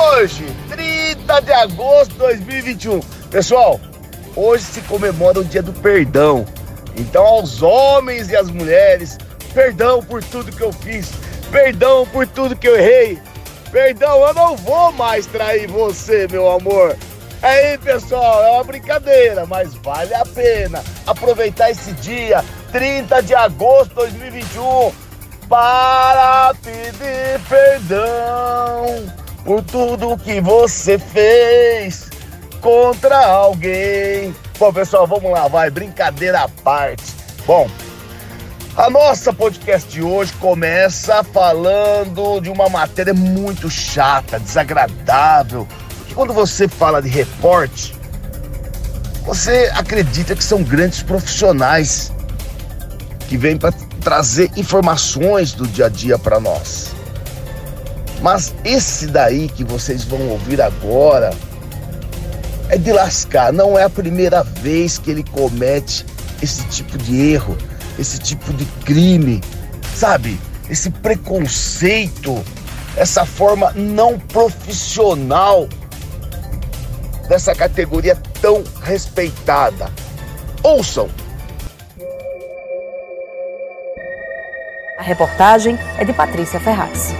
Hoje, 30 de agosto de 2021. Pessoal, hoje se comemora o dia do perdão. Então, aos homens e às mulheres, perdão por tudo que eu fiz, perdão por tudo que eu errei, perdão, eu não vou mais trair você, meu amor. Aí, pessoal, é uma brincadeira, mas vale a pena aproveitar esse dia, 30 de agosto de 2021, para pedir perdão por tudo que você fez contra alguém. Bom, pessoal, vamos lá, vai, brincadeira à parte. Bom, a nossa podcast de hoje começa falando de uma matéria muito chata, desagradável. Porque quando você fala de reporte, você acredita que são grandes profissionais que vêm para trazer informações do dia a dia para nós. Mas esse daí que vocês vão ouvir agora é de lascar. Não é a primeira vez que ele comete esse tipo de erro, esse tipo de crime, sabe? Esse preconceito, essa forma não profissional dessa categoria tão respeitada. Ouçam! A reportagem é de Patrícia Ferraz.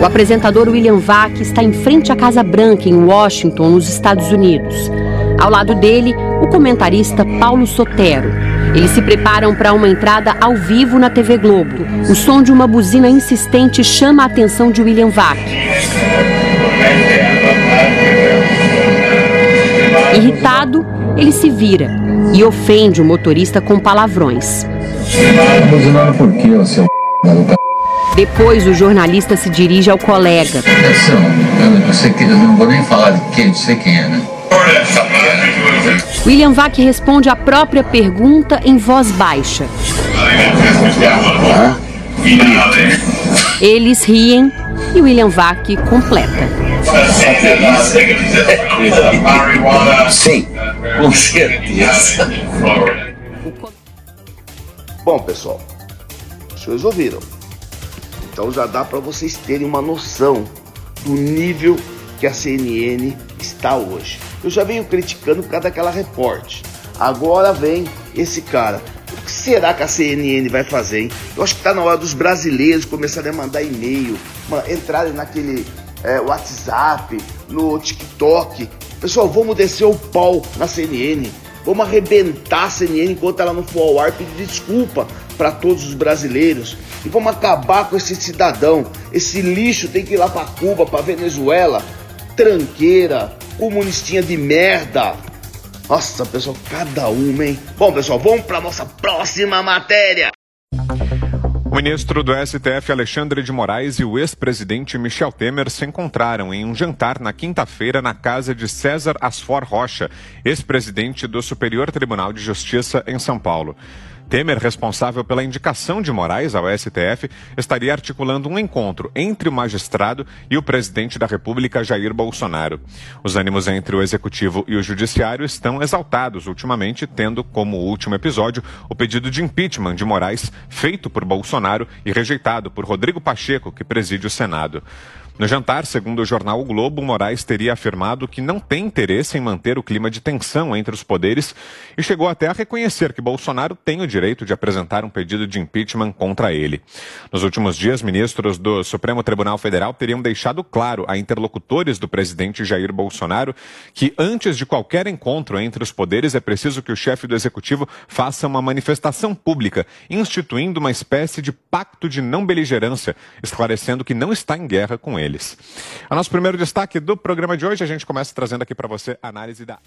O apresentador William Vac está em frente à Casa Branca, em Washington, nos Estados Unidos. Ao lado dele, o comentarista Paulo Sotero. Eles se preparam para uma entrada ao vivo na TV Globo. O som de uma buzina insistente chama a atenção de William Vac. Irritado, ele se vira e ofende o motorista com palavrões. Tá buzinando por quê, seu maluco? Depois, o jornalista se dirige ao colega. Atenção, eu, eu, sei que, eu não vou nem falar de quem, sei quem é, né? William Vac responde a própria pergunta em voz baixa. Eles riem e William Vac completa. Sim, com certeza. Bom, pessoal, vocês ouviram. Então já dá para vocês terem uma noção do nível que a CNN está hoje. Eu já venho criticando por causa daquela reporte. Agora vem esse cara. O que será que a CNN vai fazer, hein? Eu acho que está na hora dos brasileiros começarem a mandar e-mail, entrarem naquele é, WhatsApp, no TikTok. Pessoal, vamos descer o pau na CNN. Vamos arrebentar a CNN enquanto ela não for ao ar pedir desculpa para todos os brasileiros. E vamos acabar com esse cidadão. Esse lixo tem que ir lá para Cuba, para Venezuela. Tranqueira, comunistinha de merda. Nossa, pessoal, cada uma, hein? Bom, pessoal, vamos para nossa próxima matéria. O ministro do STF, Alexandre de Moraes, e o ex-presidente Michel Temer se encontraram em um jantar na quinta-feira na casa de César Asfor Rocha, ex-presidente do Superior Tribunal de Justiça em São Paulo. Temer, responsável pela indicação de Moraes ao STF, estaria articulando um encontro entre o magistrado e o presidente da República, Jair Bolsonaro. Os ânimos entre o executivo e o judiciário estão exaltados ultimamente, tendo como último episódio o pedido de impeachment de Moraes feito por Bolsonaro e rejeitado por Rodrigo Pacheco, que preside o Senado. No jantar, segundo o jornal o Globo, Moraes teria afirmado que não tem interesse em manter o clima de tensão entre os poderes e chegou até a reconhecer que Bolsonaro tem o direito de apresentar um pedido de impeachment contra ele. Nos últimos dias, ministros do Supremo Tribunal Federal teriam deixado claro a interlocutores do presidente Jair Bolsonaro que antes de qualquer encontro entre os poderes é preciso que o chefe do executivo faça uma manifestação pública, instituindo uma espécie de pacto de não beligerância, esclarecendo que não está em guerra com ele eles. O nosso primeiro destaque do programa de hoje, a gente começa trazendo aqui para você a análise da.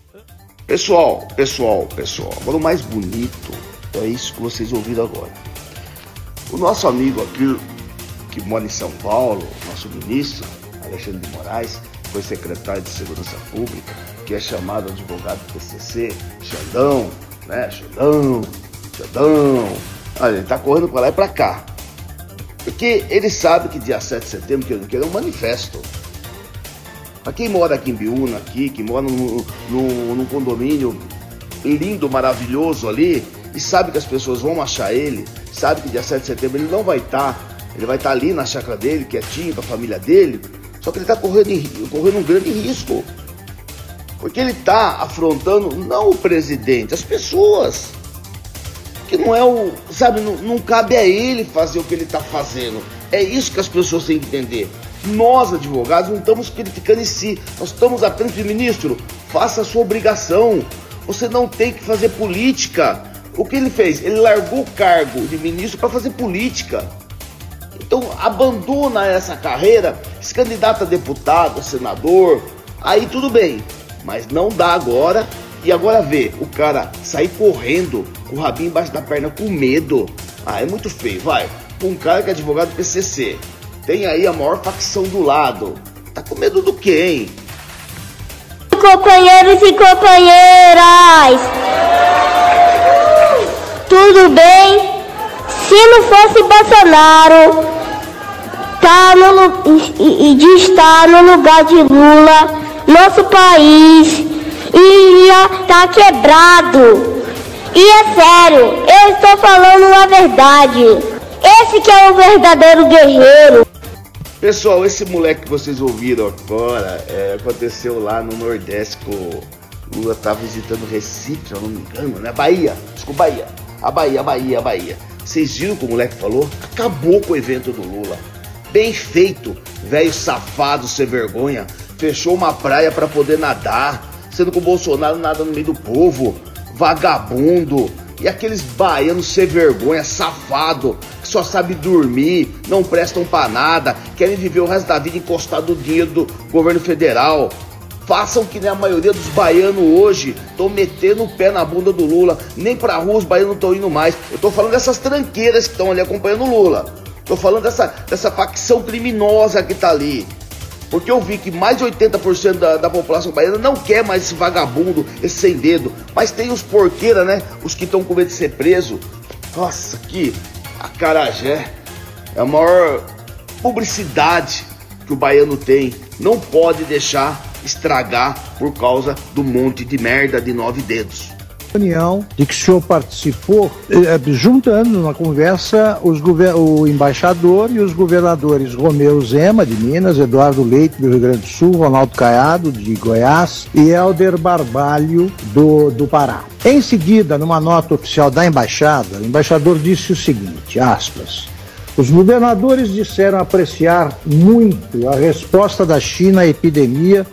Pessoal, pessoal, pessoal, agora o mais bonito é isso que vocês ouviram agora. O nosso amigo aqui, que mora em São Paulo, nosso ministro, Alexandre de Moraes, foi secretário de Segurança Pública, que é chamado advogado do PCC, Xandão, né? Xandão, Xandão. Olha, ele tá correndo para lá e para cá. Porque ele sabe que dia 7 de setembro, que eu não quero, é um manifesto. Pra quem mora aqui em Biúna, aqui, que mora num condomínio lindo, maravilhoso ali, e sabe que as pessoas vão achar ele, sabe que dia 7 de setembro ele não vai estar, tá, ele vai estar tá ali na chácara dele, quietinho, com a família dele. Só que ele está correndo, correndo um grande risco. Porque ele está afrontando não o presidente, as pessoas. Que não é o. Sabe, não, não cabe a ele fazer o que ele está fazendo. É isso que as pessoas têm que entender. Nós, advogados, não estamos criticando em si. Nós estamos apenas de ministro. Faça a sua obrigação. Você não tem que fazer política. O que ele fez? Ele largou o cargo de ministro para fazer política. Então abandona essa carreira, se candidata a deputado, a senador, aí tudo bem. Mas não dá agora. E agora vê o cara sair correndo com o rabinho embaixo da perna com medo. Ah, é muito feio, vai. Um cara que é advogado do PCC. Tem aí a maior facção do lado. Tá com medo do hein? Companheiros e companheiras! Tudo bem? Se não fosse Bolsonaro tá no, e, e de estar no lugar de Lula, nosso país ia tá quebrado. E é sério, eu estou falando a verdade. Esse que é o verdadeiro guerreiro. Pessoal, esse moleque que vocês ouviram agora é, aconteceu lá no Nordeste o Lula tá visitando Recife, se eu não me engano, né? Bahia, desculpa, Bahia. A Bahia, a Bahia, a Bahia. Vocês viram que o moleque falou? Acabou com o evento do Lula. Bem feito, velho safado, sem vergonha. Fechou uma praia para poder nadar, sendo que o Bolsonaro nada no meio do povo. Vagabundo. E aqueles baianos sem vergonha, safado, que só sabe dormir, não prestam pra nada, querem viver o resto da vida encostado no dinheiro do governo federal. Façam que nem a maioria dos baianos hoje estão metendo o pé na bunda do Lula. Nem pra rua os baianos estão indo mais. Eu tô falando dessas tranqueiras que estão ali acompanhando o Lula. Tô falando dessa, dessa facção criminosa que tá ali. Porque eu vi que mais de 80% da, da população baiana não quer mais esse vagabundo, esse sem dedo. Mas tem os porqueira, né? Os que estão com medo de ser preso. Nossa, que acarajé. É a maior publicidade que o baiano tem. Não pode deixar estragar por causa do monte de merda de nove dedos reunião de que o senhor participou, eh, juntando na conversa os o embaixador e os governadores Romeu Zema, de Minas, Eduardo Leite, do Rio Grande do Sul, Ronaldo Caiado, de Goiás, e Helder Barbalho, do, do Pará. Em seguida, numa nota oficial da embaixada, o embaixador disse o seguinte, aspas, os governadores disseram apreciar muito a resposta da China à epidemia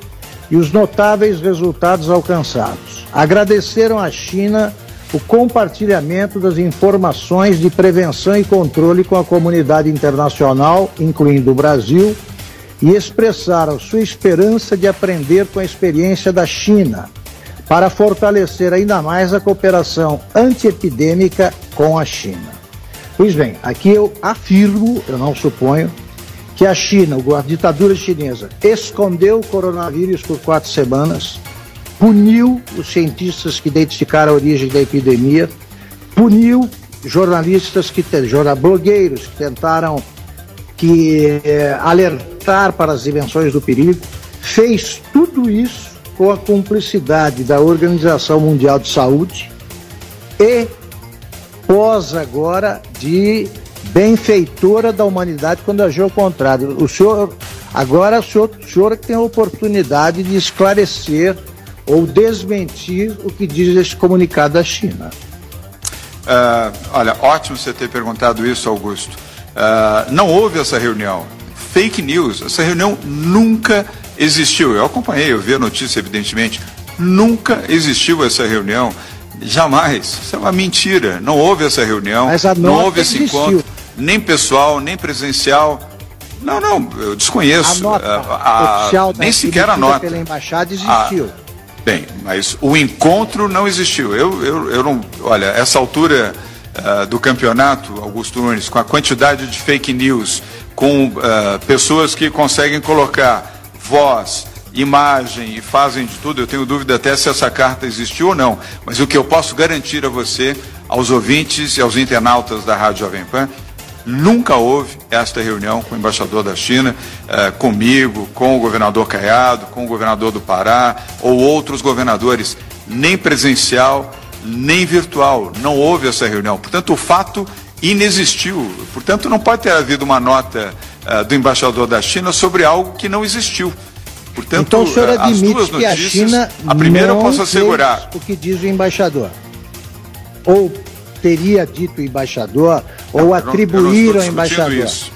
e os notáveis resultados alcançados. Agradeceram à China o compartilhamento das informações de prevenção e controle com a comunidade internacional, incluindo o Brasil, e expressaram sua esperança de aprender com a experiência da China para fortalecer ainda mais a cooperação antiepidêmica com a China. Pois bem, aqui eu afirmo, eu não suponho, que a China, a ditadura chinesa, escondeu o coronavírus por quatro semanas, puniu os cientistas que identificaram a origem da epidemia, puniu jornalistas que blogueiros que tentaram que eh, alertar para as dimensões do perigo, fez tudo isso com a cumplicidade da Organização Mundial de Saúde e pós agora de benfeitora da humanidade quando agiu ao contrário. O senhor, agora o senhor, o senhor tem a oportunidade de esclarecer ou desmentir o que diz esse comunicado da China. Uh, olha, ótimo você ter perguntado isso, Augusto. Uh, não houve essa reunião. Fake news. Essa reunião nunca existiu. Eu acompanhei, eu vi a notícia, evidentemente. Nunca existiu essa reunião. Jamais. Isso é uma mentira. Não houve essa reunião. não houve esse existiu. encontro nem pessoal, nem presencial. Não, não, eu desconheço. A nota a, oficial nem sequer a nota. pela embaixada existiu. Ah, bem, mas o encontro não existiu. Eu, eu, eu não. Olha, essa altura uh, do campeonato, Augusto Nunes, com a quantidade de fake news, com uh, pessoas que conseguem colocar voz, imagem e fazem de tudo, eu tenho dúvida até se essa carta existiu ou não. Mas o que eu posso garantir a você, aos ouvintes e aos internautas da Rádio Jovem Pan, Nunca houve esta reunião com o embaixador da China, eh, comigo, com o governador Caiado, com o governador do Pará ou outros governadores, nem presencial, nem virtual. Não houve essa reunião. Portanto, o fato inexistiu. Portanto, não pode ter havido uma nota uh, do embaixador da China sobre algo que não existiu. Portanto, então o senhor as duas que a China a primeira não eu posso assegurar. o que diz o embaixador. Ou teria dito o embaixador, não, ou atribuíram ao embaixador. Isso.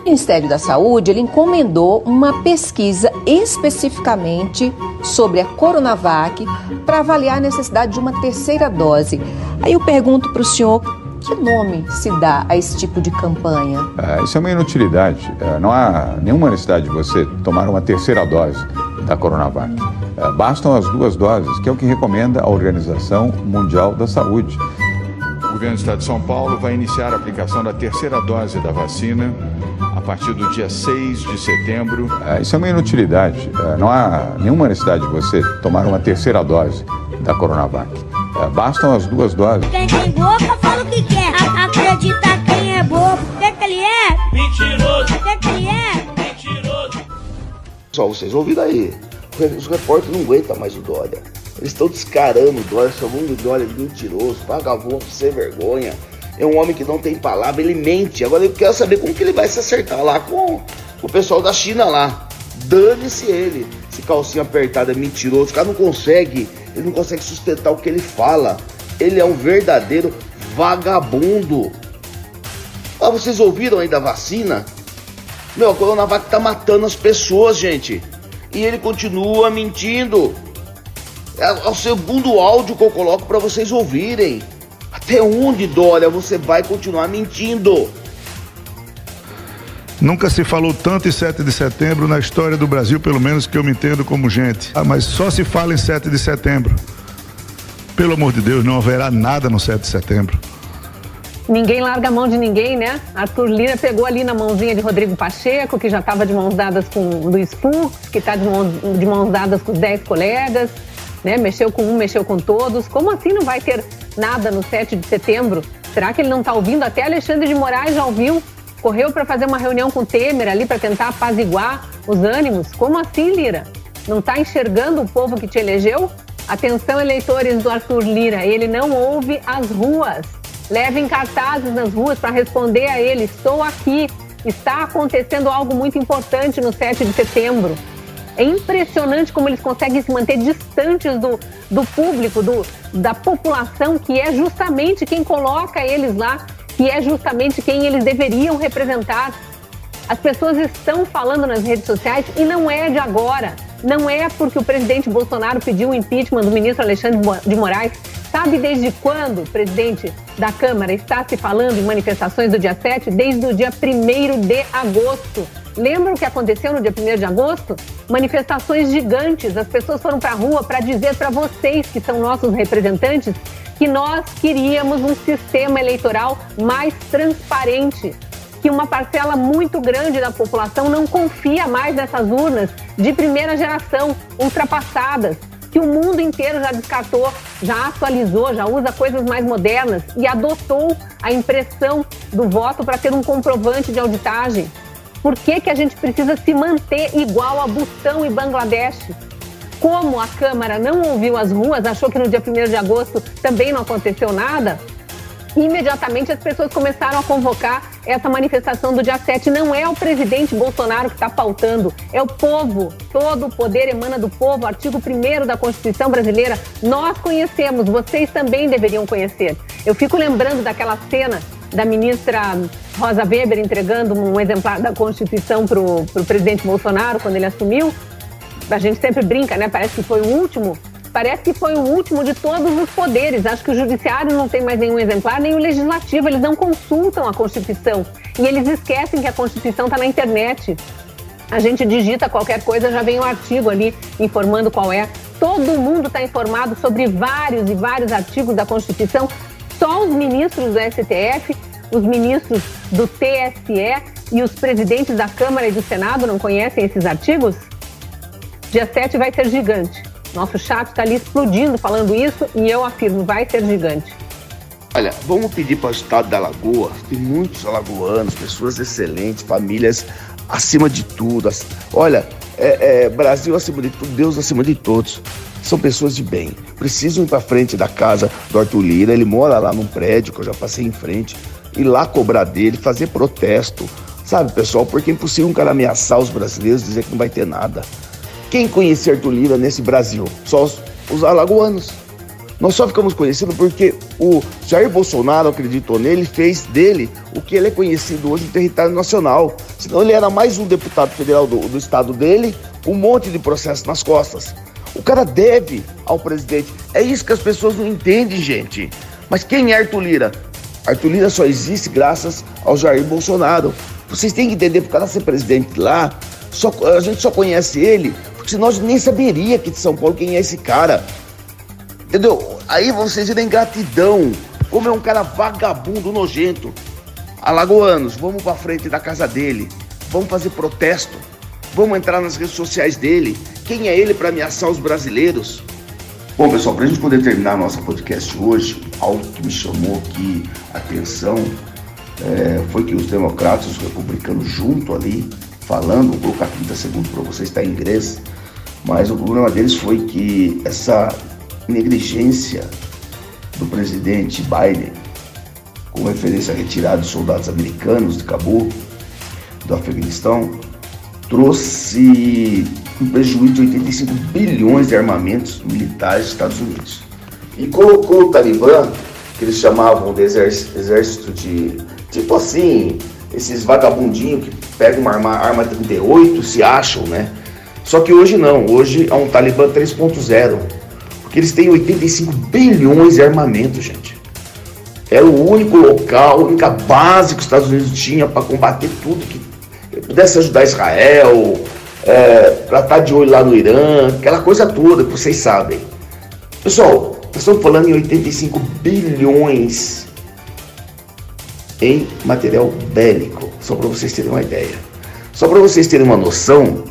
O Ministério da Saúde ele encomendou uma pesquisa especificamente sobre a Coronavac para avaliar a necessidade de uma terceira dose. Aí eu pergunto para o senhor que nome se dá a esse tipo de campanha? É, isso é uma inutilidade. É, não há nenhuma necessidade de você tomar uma terceira dose da Coronavac. É, bastam as duas doses, que é o que recomenda a Organização Mundial da Saúde. O governo do Estado de São Paulo vai iniciar a aplicação da terceira dose da vacina a partir do dia 6 de setembro. É, isso é uma inutilidade. É, não há nenhuma necessidade de você tomar uma terceira dose da Coronavac. É, bastam as duas doses. Quem tem boca fala o que quer. acredita quem é bobo. O que, que ele é? Mentiroso. O que, que ele é? Mentiroso. Só vocês ouviram aí. Os repórteres não aguentam mais o Dória. Eles estão descarando o Dória, chamando o Dória de mentiroso, vagabundo, sem vergonha. É um homem que não tem palavra, ele mente. Agora eu quero saber como que ele vai se acertar lá com, o pessoal da China lá. Dane-se ele. Esse calcinho apertado é mentiroso. O cara não consegue ele não consegue sustentar o que ele fala. Ele é um verdadeiro vagabundo. Ah, vocês ouviram aí da vacina? Meu, a Coronavac tá matando as pessoas, gente. E ele continua mentindo. É, é o segundo áudio que eu coloco para vocês ouvirem. Até onde, Dória, você vai continuar mentindo? Nunca se falou tanto em 7 de setembro na história do Brasil, pelo menos que eu me entendo como gente. Ah, mas só se fala em 7 de setembro. Pelo amor de Deus, não haverá nada no 7 de setembro. Ninguém larga a mão de ninguém, né? Arthur Lira pegou ali na mãozinha de Rodrigo Pacheco, que já estava de mãos dadas com o Luiz Fux, que está de mãos, de mãos dadas com os 10 colegas, né? Mexeu com um, mexeu com todos. Como assim não vai ter nada no 7 de setembro? Será que ele não está ouvindo? Até Alexandre de Moraes já ouviu correu para fazer uma reunião com Temer ali para tentar apaziguar os ânimos. Como assim, Lira? Não está enxergando o povo que te elegeu? Atenção, eleitores do Arthur Lira, ele não ouve as ruas. Levem cartazes nas ruas para responder a ele: estou aqui. Está acontecendo algo muito importante no 7 de setembro. É impressionante como eles conseguem se manter distantes do, do público, do, da população, que é justamente quem coloca eles lá que é justamente quem eles deveriam representar. As pessoas estão falando nas redes sociais e não é de agora. Não é porque o presidente Bolsonaro pediu o impeachment do ministro Alexandre de Moraes. Sabe desde quando presidente da Câmara está se falando em manifestações do dia 7? Desde o dia 1 de agosto. Lembra o que aconteceu no dia 1 de agosto? Manifestações gigantes. As pessoas foram para a rua para dizer para vocês, que são nossos representantes, que nós queríamos um sistema eleitoral mais transparente, que uma parcela muito grande da população não confia mais nessas urnas de primeira geração, ultrapassadas, que o mundo inteiro já descartou, já atualizou, já usa coisas mais modernas e adotou a impressão do voto para ter um comprovante de auditagem. Por que, que a gente precisa se manter igual a Butão e Bangladesh? como a Câmara não ouviu as ruas, achou que no dia 1 de agosto também não aconteceu nada, imediatamente as pessoas começaram a convocar essa manifestação do dia 7. Não é o presidente Bolsonaro que está pautando, é o povo. Todo o poder emana do povo. Artigo 1 da Constituição brasileira. Nós conhecemos, vocês também deveriam conhecer. Eu fico lembrando daquela cena da ministra Rosa Weber entregando um exemplar da Constituição para o presidente Bolsonaro quando ele assumiu a gente sempre brinca, né? Parece que foi o último. Parece que foi o último de todos os poderes. Acho que o judiciário não tem mais nenhum exemplar, nem o legislativo. Eles não consultam a Constituição. E eles esquecem que a Constituição está na internet. A gente digita qualquer coisa, já vem um artigo ali informando qual é. Todo mundo está informado sobre vários e vários artigos da Constituição. Só os ministros do STF, os ministros do TSE e os presidentes da Câmara e do Senado não conhecem esses artigos? Dia 7 vai ser gigante. Nosso chat está ali explodindo falando isso e eu afirmo, vai ser gigante. Olha, vamos pedir para o estado da Lagoa, tem muitos alagoanos, pessoas excelentes, famílias acima de tudo. Olha, é, é, Brasil acima de tudo, Deus acima de todos. São pessoas de bem. Precisam ir para frente da casa do Arthur Lira. Ele mora lá num prédio que eu já passei em frente. ir lá cobrar dele, fazer protesto, sabe, pessoal? Porque é impossível um cara ameaçar os brasileiros, dizer que não vai ter nada. Quem conhecia Arthur Lira nesse Brasil? Só os, os alagoanos. Nós só ficamos conhecidos porque o Jair Bolsonaro acreditou nele, fez dele o que ele é conhecido hoje no território nacional. Senão ele era mais um deputado federal do, do estado dele, um monte de processo nas costas. O cara deve ao presidente. É isso que as pessoas não entendem, gente. Mas quem é Arthur Lira? Arthur Lira só existe graças ao Jair Bolsonaro. Vocês têm que entender, por cara ser presidente lá, só, a gente só conhece ele, porque senão a gente nem saberia aqui de São Paulo quem é esse cara. Entendeu? Aí vocês viram ingratidão. Como é um cara vagabundo, nojento. Alagoanos, vamos pra frente da casa dele. Vamos fazer protesto. Vamos entrar nas redes sociais dele. Quem é ele para ameaçar os brasileiros? Bom, pessoal, para a gente poder terminar nossa podcast hoje, algo que me chamou aqui a atenção é, foi que os democratas os republicanos junto ali, falando, vou colocar 30 segundos para vocês, está em inglês, mas o problema deles foi que essa negligência do presidente Biden com referência à retirada de soldados americanos de Cabul, do Afeganistão, trouxe um prejuízo de 85 bilhões de armamentos militares dos Estados Unidos. E colocou o Talibã, que eles chamavam de exército de, tipo assim, esses vagabundinhos que pegam uma arma, arma 38 se acham, né? Só que hoje não, hoje é um Talibã 3.0 porque eles têm 85 bilhões de armamento, gente. Era o único local, a única base que os Estados Unidos tinha para combater tudo que pudesse ajudar Israel, é, para estar de olho lá no Irã, aquela coisa toda que vocês sabem. Pessoal, nós estamos falando em 85 bilhões em material bélico, só para vocês terem uma ideia. Só para vocês terem uma noção,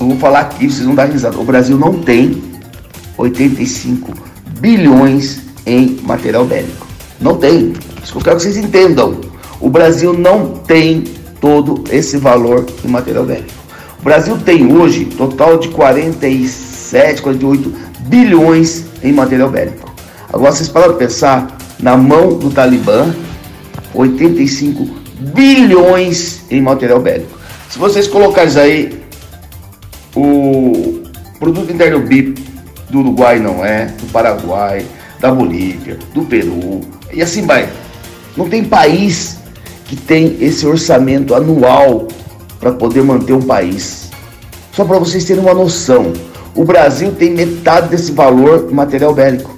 eu vou falar aqui, vocês vão dar risada. O Brasil não tem 85 bilhões em material bélico. Não tem. Isso que eu quero que vocês entendam. O Brasil não tem todo esse valor em material bélico. O Brasil tem hoje total de 47, 48 bilhões em material bélico. Agora vocês de pensar na mão do Talibã, 85 bilhões em material bélico. Se vocês colocarem aí o produto interno BIP do Uruguai não é, do Paraguai, da Bolívia, do Peru, e assim vai. Não tem país que tem esse orçamento anual para poder manter um país. Só para vocês terem uma noção, o Brasil tem metade desse valor material bélico.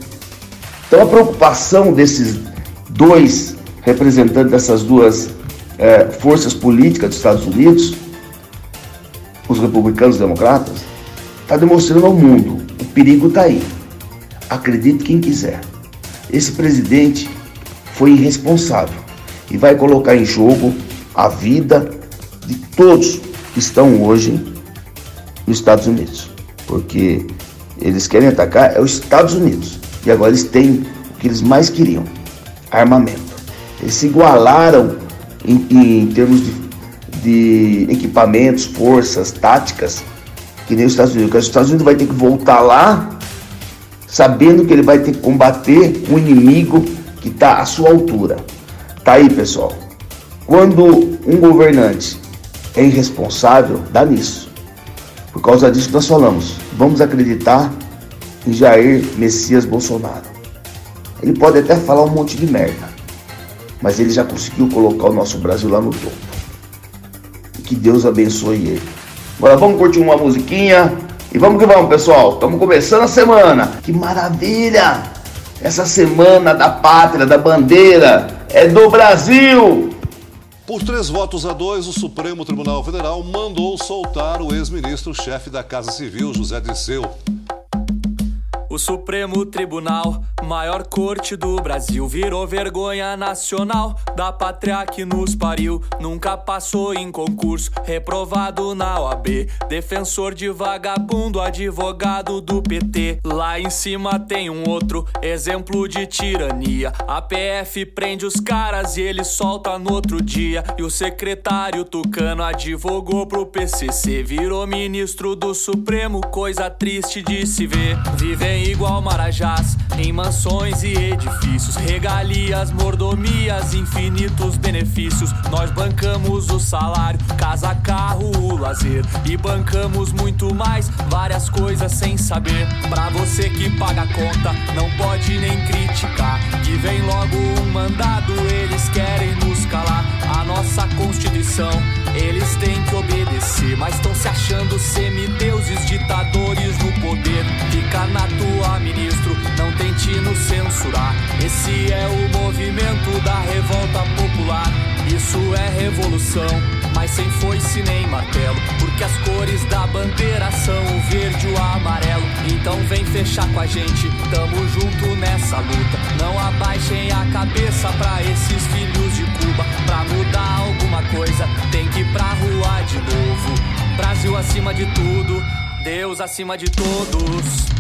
Então a preocupação desses dois representantes dessas duas é, forças políticas dos Estados Unidos, os republicanos e democratas, está demonstrando ao mundo perigo está aí. Acredite quem quiser. Esse presidente foi irresponsável e vai colocar em jogo a vida de todos que estão hoje nos Estados Unidos. Porque eles querem atacar é os Estados Unidos. E agora eles têm o que eles mais queriam: armamento. Eles se igualaram em, em termos de, de equipamentos, forças, táticas que nem os Estados Unidos. Os Estados Unidos vai ter que voltar lá, sabendo que ele vai ter que combater um inimigo que está à sua altura. Tá aí, pessoal. Quando um governante é irresponsável, dá nisso. Por causa disso nós falamos. Vamos acreditar em Jair Messias Bolsonaro. Ele pode até falar um monte de merda, mas ele já conseguiu colocar o nosso Brasil lá no topo. Que Deus abençoe ele. Agora vamos curtir uma musiquinha e vamos que vamos, pessoal. Estamos começando a semana. Que maravilha! Essa semana da pátria, da bandeira, é do Brasil! Por três votos a dois, o Supremo Tribunal Federal mandou soltar o ex-ministro-chefe da Casa Civil, José Dirceu. O Supremo Tribunal, maior corte do Brasil, virou vergonha nacional da pátria que nos pariu. Nunca passou em concurso, reprovado na OAB. Defensor de vagabundo, advogado do PT. Lá em cima tem um outro exemplo de tirania. A PF prende os caras e ele solta no outro dia. E o secretário Tucano advogou pro PCC, virou ministro do Supremo, coisa triste de se ver. Vivem igual marajás, em mansões e edifícios, regalias, mordomias, infinitos benefícios. Nós bancamos o salário, casa, carro, o lazer e bancamos muito mais, várias coisas sem saber. Pra você que paga a conta, não pode nem criticar. Que vem logo um mandado, eles querem nos calar. A nossa Constituição, eles têm que obedecer, mas estão se achando semideuses, ditadores no poder. Fica na tua, ministro, não tente nos censurar. Esse é o movimento da revolta popular. Isso é revolução, mas sem foice nem martelo. Porque as cores da bandeira são o verde e o amarelo. Então vem fechar com a gente, tamo junto nessa luta. Não abaixem a cabeça pra esses filhos de Cuba. Pra mudar alguma coisa, tem que ir pra rua de novo. Brasil acima de tudo, Deus acima de todos.